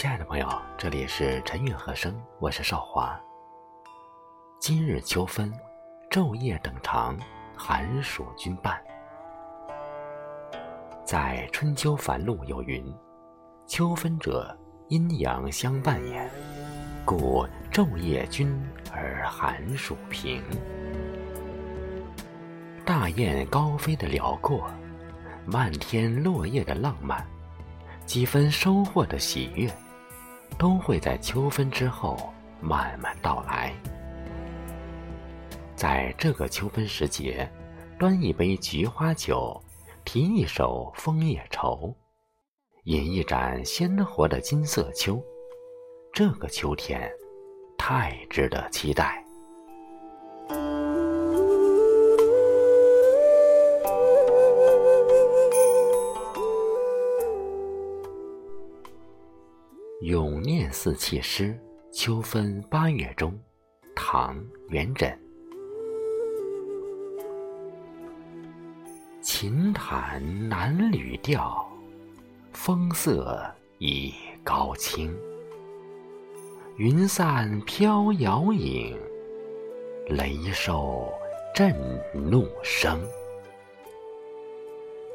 亲爱的朋友，这里是晨韵和声，我是少华。今日秋分，昼夜等长，寒暑均半。在春秋繁露有云：“秋分者，阴阳相伴也，故昼夜均而寒暑平。”大雁高飞的辽阔，漫天落叶的浪漫，几分收获的喜悦。都会在秋分之后慢慢到来。在这个秋分时节，端一杯菊花酒，提一首枫叶愁，饮一盏鲜活的金色秋，这个秋天太值得期待。《永念寺契诗》秋分八月中，唐·元稹。琴弹南吕调，风色已高清。云散飘摇影，雷收震怒声。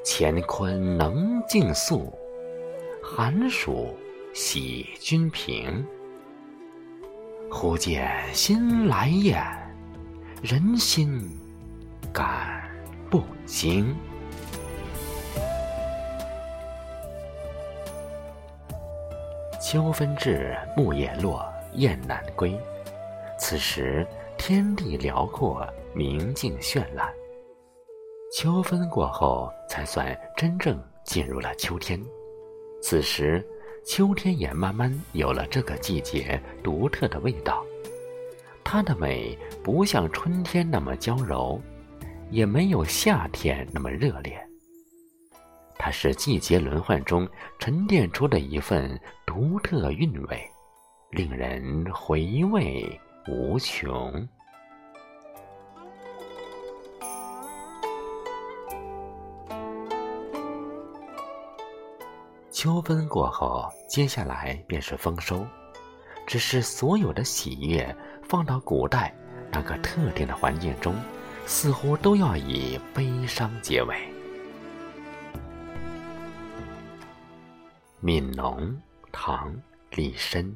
乾坤能尽宿，寒暑。喜君平，忽见新来雁，人心感不惊。秋分至，木叶落，雁南归。此时天地辽阔，明净绚烂。秋分过后，才算真正进入了秋天。此时。秋天也慢慢有了这个季节独特的味道，它的美不像春天那么娇柔，也没有夏天那么热烈。它是季节轮换中沉淀出的一份独特韵味，令人回味无穷。秋分过后，接下来便是丰收。只是所有的喜悦放到古代那个特定的环境中，似乎都要以悲伤结尾。《悯农》唐·李绅。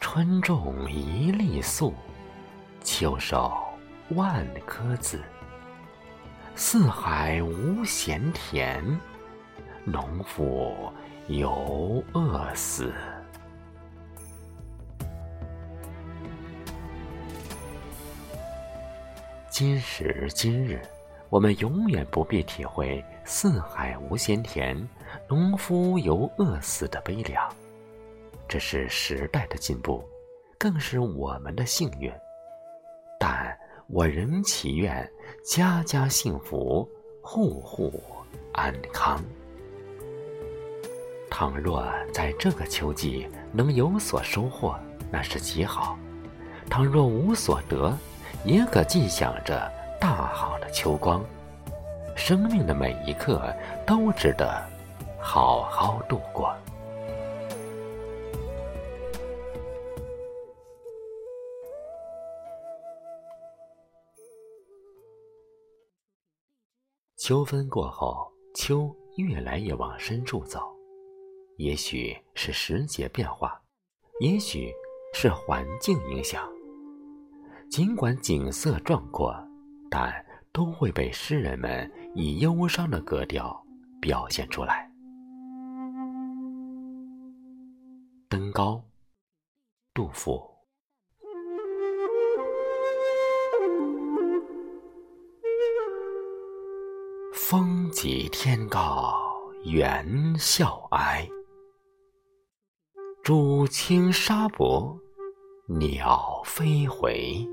春种一粒粟，秋收万颗子。四海无闲田，农夫犹饿死。今时今日，我们永远不必体会“四海无闲田，农夫犹饿死”的悲凉。这是时代的进步，更是我们的幸运。但。我仍祈愿家家幸福，户户安康。倘若在这个秋季能有所收获，那是极好；倘若无所得，也可尽享着大好的秋光。生命的每一刻都值得好好度过。秋分过后，秋越来越往深处走，也许是时节变化，也许是环境影响。尽管景色壮阔，但都会被诗人们以忧伤的格调表现出来。登高，杜甫。风急天高猿啸哀，渚清沙薄鸟飞回。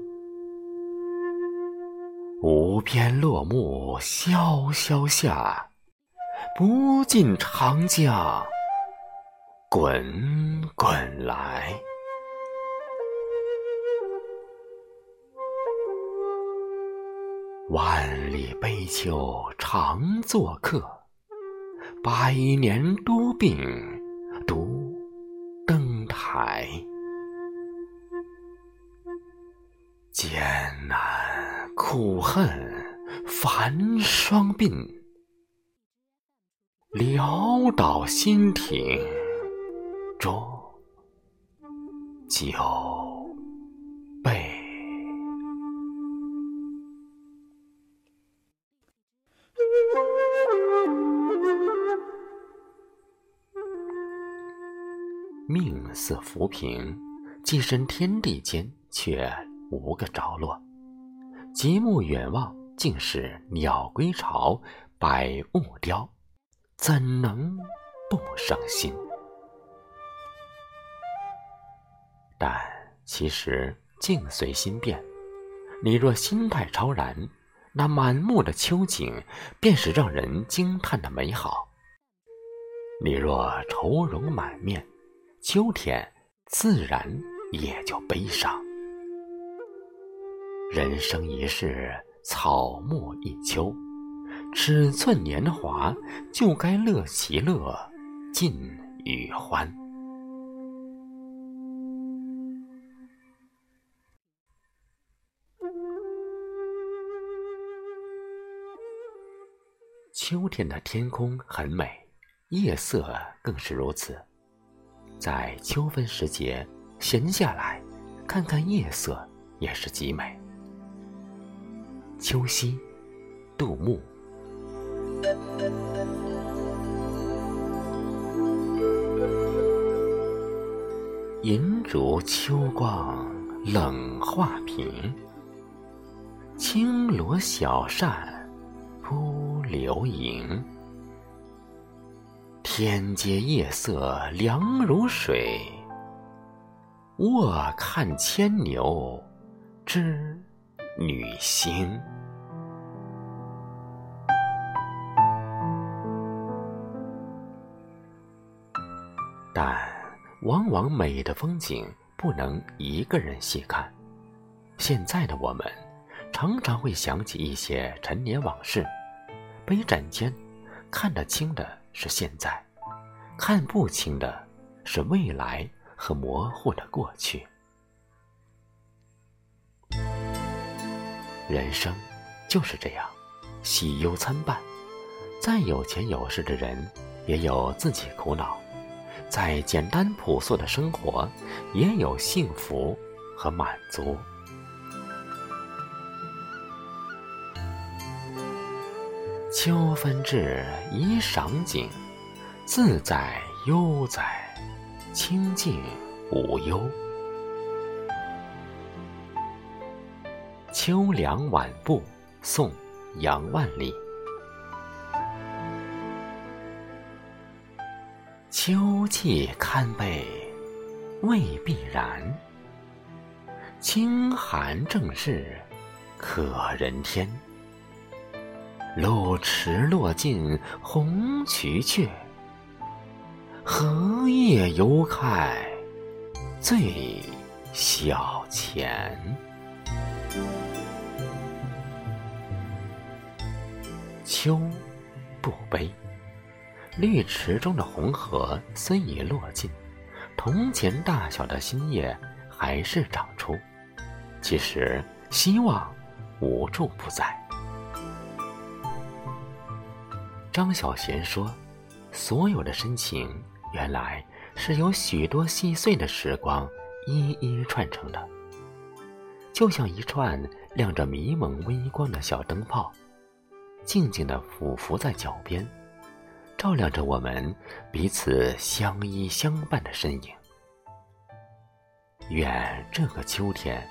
无边落木萧萧下，不尽长江滚滚来。万里悲秋常作客，百年多病独登台。艰难苦恨繁霜鬓，潦倒新停浊酒命似浮萍，寄身天地间，却。无个着落，极目远望，竟是鸟归巢，百物凋，怎能不伤心？但其实境随心变，你若心态超然，那满目的秋景便是让人惊叹的美好；你若愁容满面，秋天自然也就悲伤。人生一世，草木一秋，尺寸年华，就该乐其乐，尽与欢。秋天的天空很美，夜色更是如此。在秋分时节，闲下来看看夜色，也是极美。秋夕，杜牧。银烛秋光冷画屏，轻罗小扇扑流萤。天阶夜色凉如水，卧看牵牛织。女星，但往往美的风景不能一个人细看。现在的我们，常常会想起一些陈年往事，杯盏间，看得清的是现在，看不清的是未来和模糊的过去。人生就是这样，喜忧参半。再有钱有势的人，也有自己苦恼；再简单朴素的生活，也有幸福和满足。秋分至，宜赏景，自在悠哉，清静无忧。《秋凉晚步》宋·杨万里。秋气堪悲，未必然。清寒正是可人天。露池落尽红蕖却，荷叶犹开最小钱。秋，不悲。绿池中的红荷虽已落尽，铜钱大小的新叶还是长出。其实，希望无处不在。张小娴说：“所有的深情，原来是由许多细碎的时光一一串成的，就像一串亮着迷蒙微光的小灯泡。”静静的俯伏在脚边，照亮着我们彼此相依相伴的身影。愿这个秋天，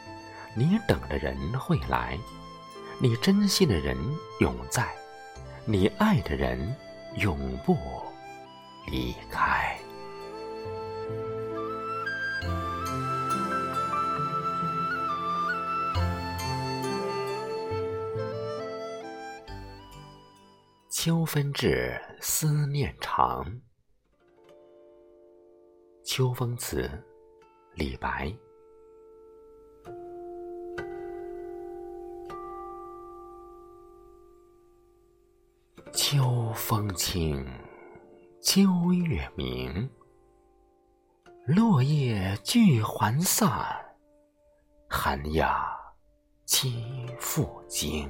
你等的人会来，你珍惜的人永在，你爱的人永不离开。秋分至，思念长。秋风词，李白。秋风清，秋月明，落叶聚还散，寒鸦栖复惊。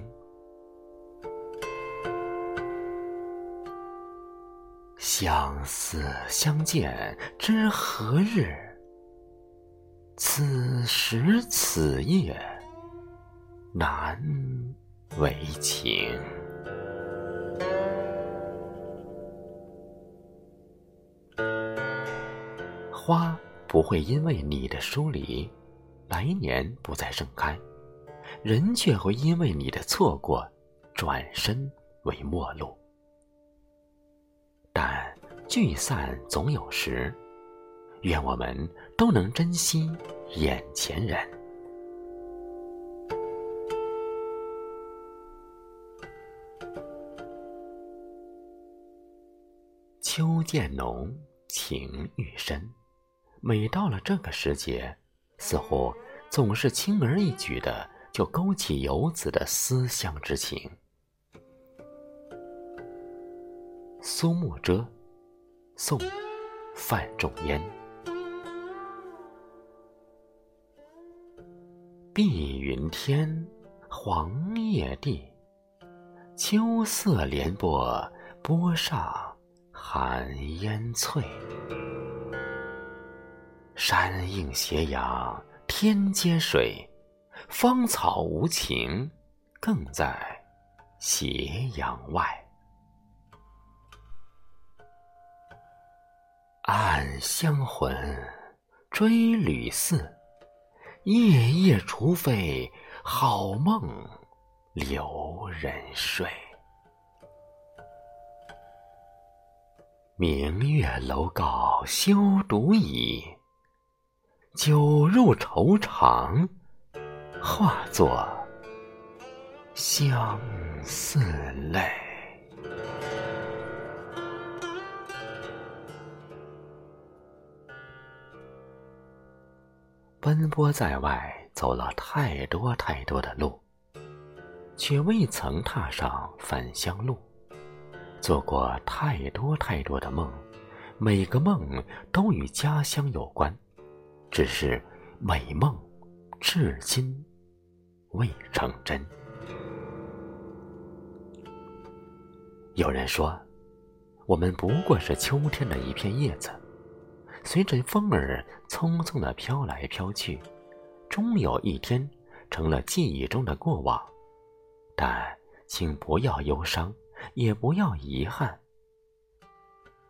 相思相见知何日？此时此夜难为情。花不会因为你的疏离，来年不再盛开；人却会因为你的错过，转身为陌路。但聚散总有时，愿我们都能珍惜眼前人。秋渐浓，情愈深。每到了这个时节，似乎总是轻而易举的就勾起游子的思乡之情。苏幕遮，宋，范仲淹。碧云天，黄叶地，秋色连波，波上寒烟翠。山映斜阳，天接水，芳草无情，更在斜阳外。暗香魂，追旅似，夜夜除非好梦留人睡。明月楼高休独倚。酒入愁肠，化作相思泪。奔波在外，走了太多太多的路，却未曾踏上返乡路；做过太多太多的梦，每个梦都与家乡有关。只是美梦至今未成真。有人说，我们不过是秋天的一片叶子，随着风儿匆匆的飘来飘去，终有一天成了记忆中的过往。但请不要忧伤，也不要遗憾，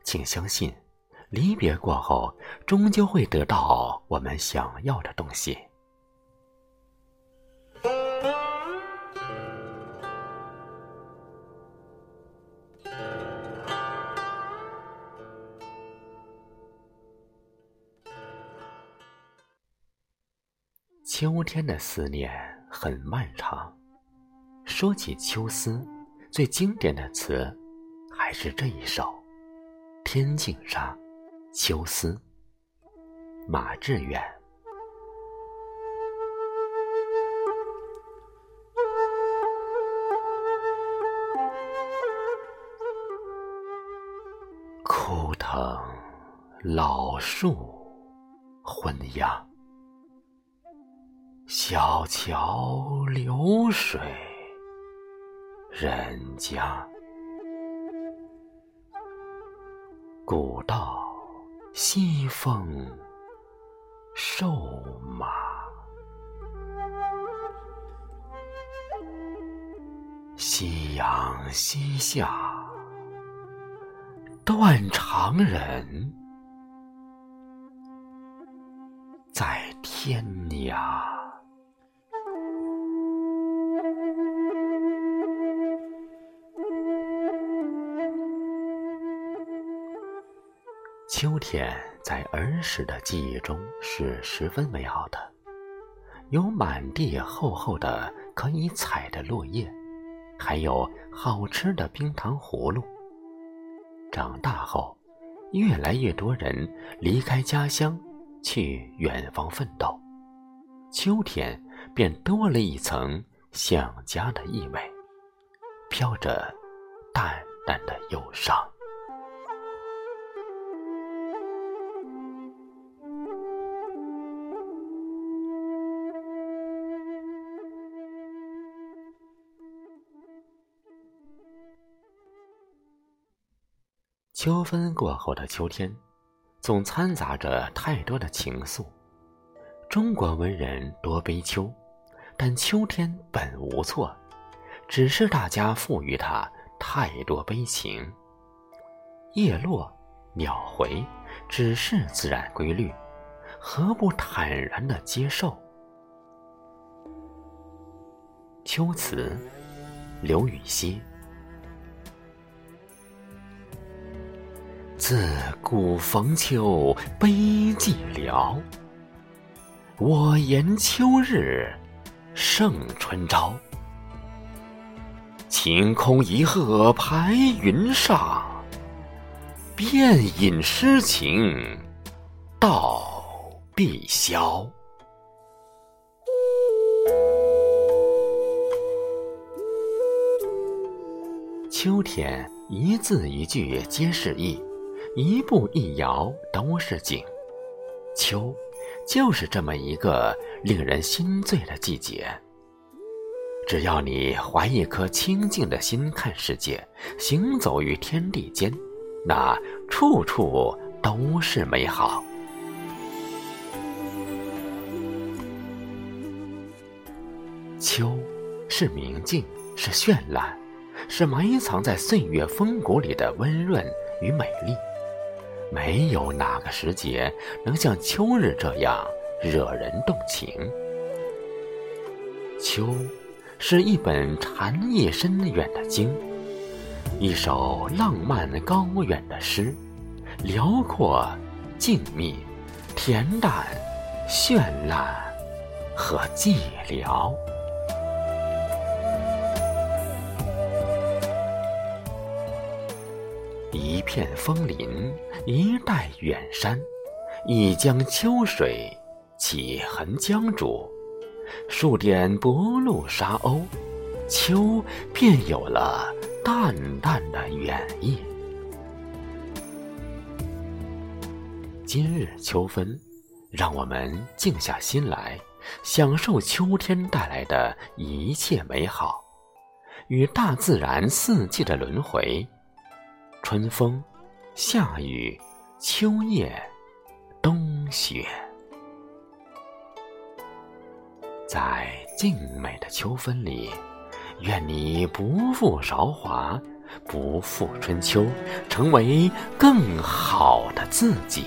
请相信。离别过后，终究会得到我们想要的东西。秋天的思念很漫长。说起秋思，最经典的词还是这一首《天净沙》。秋思，马致远。枯藤老树昏鸦，小桥流水人家，古道。西风瘦马，夕阳西下，断肠人在天涯。秋天在儿时的记忆中是十分美好的，有满地厚厚的可以采的落叶，还有好吃的冰糖葫芦。长大后，越来越多人离开家乡，去远方奋斗，秋天便多了一层想家的意味，飘着淡淡的忧伤。秋分过后的秋天，总掺杂着太多的情愫。中国文人多悲秋，但秋天本无错，只是大家赋予它太多悲情。叶落，鸟回，只是自然规律，何不坦然的接受？秋词，刘禹锡。自古逢秋悲寂寥，我言秋日胜春朝。晴空一鹤排云上，便引诗情到碧霄。秋天，一字一句皆是意。一步一摇都是景，秋，就是这么一个令人心醉的季节。只要你怀一颗清净的心看世界，行走于天地间，那处处都是美好。秋，是明净，是绚烂，是埋藏在岁月风骨里的温润与美丽。没有哪个时节能像秋日这样惹人动情。秋，是一本禅意深远的经，一首浪漫高远的诗，辽阔、静谧、恬淡、绚烂和寂寥。片枫林，一带远山，一江秋水，几痕江渚，数点薄露沙鸥，秋便有了淡淡的远意。今日秋分，让我们静下心来，享受秋天带来的一切美好，与大自然四季的轮回。春风，夏雨，秋叶，冬雪，在静美的秋分里，愿你不负韶华，不负春秋，成为更好的自己。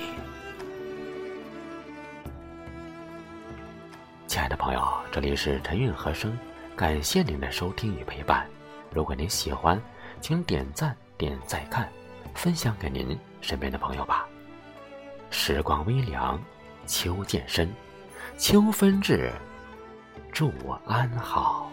亲爱的朋友，这里是陈韵和声，感谢您的收听与陪伴。如果您喜欢，请点赞。点再看，分享给您身边的朋友吧。时光微凉，秋渐深，秋分至，祝我安好。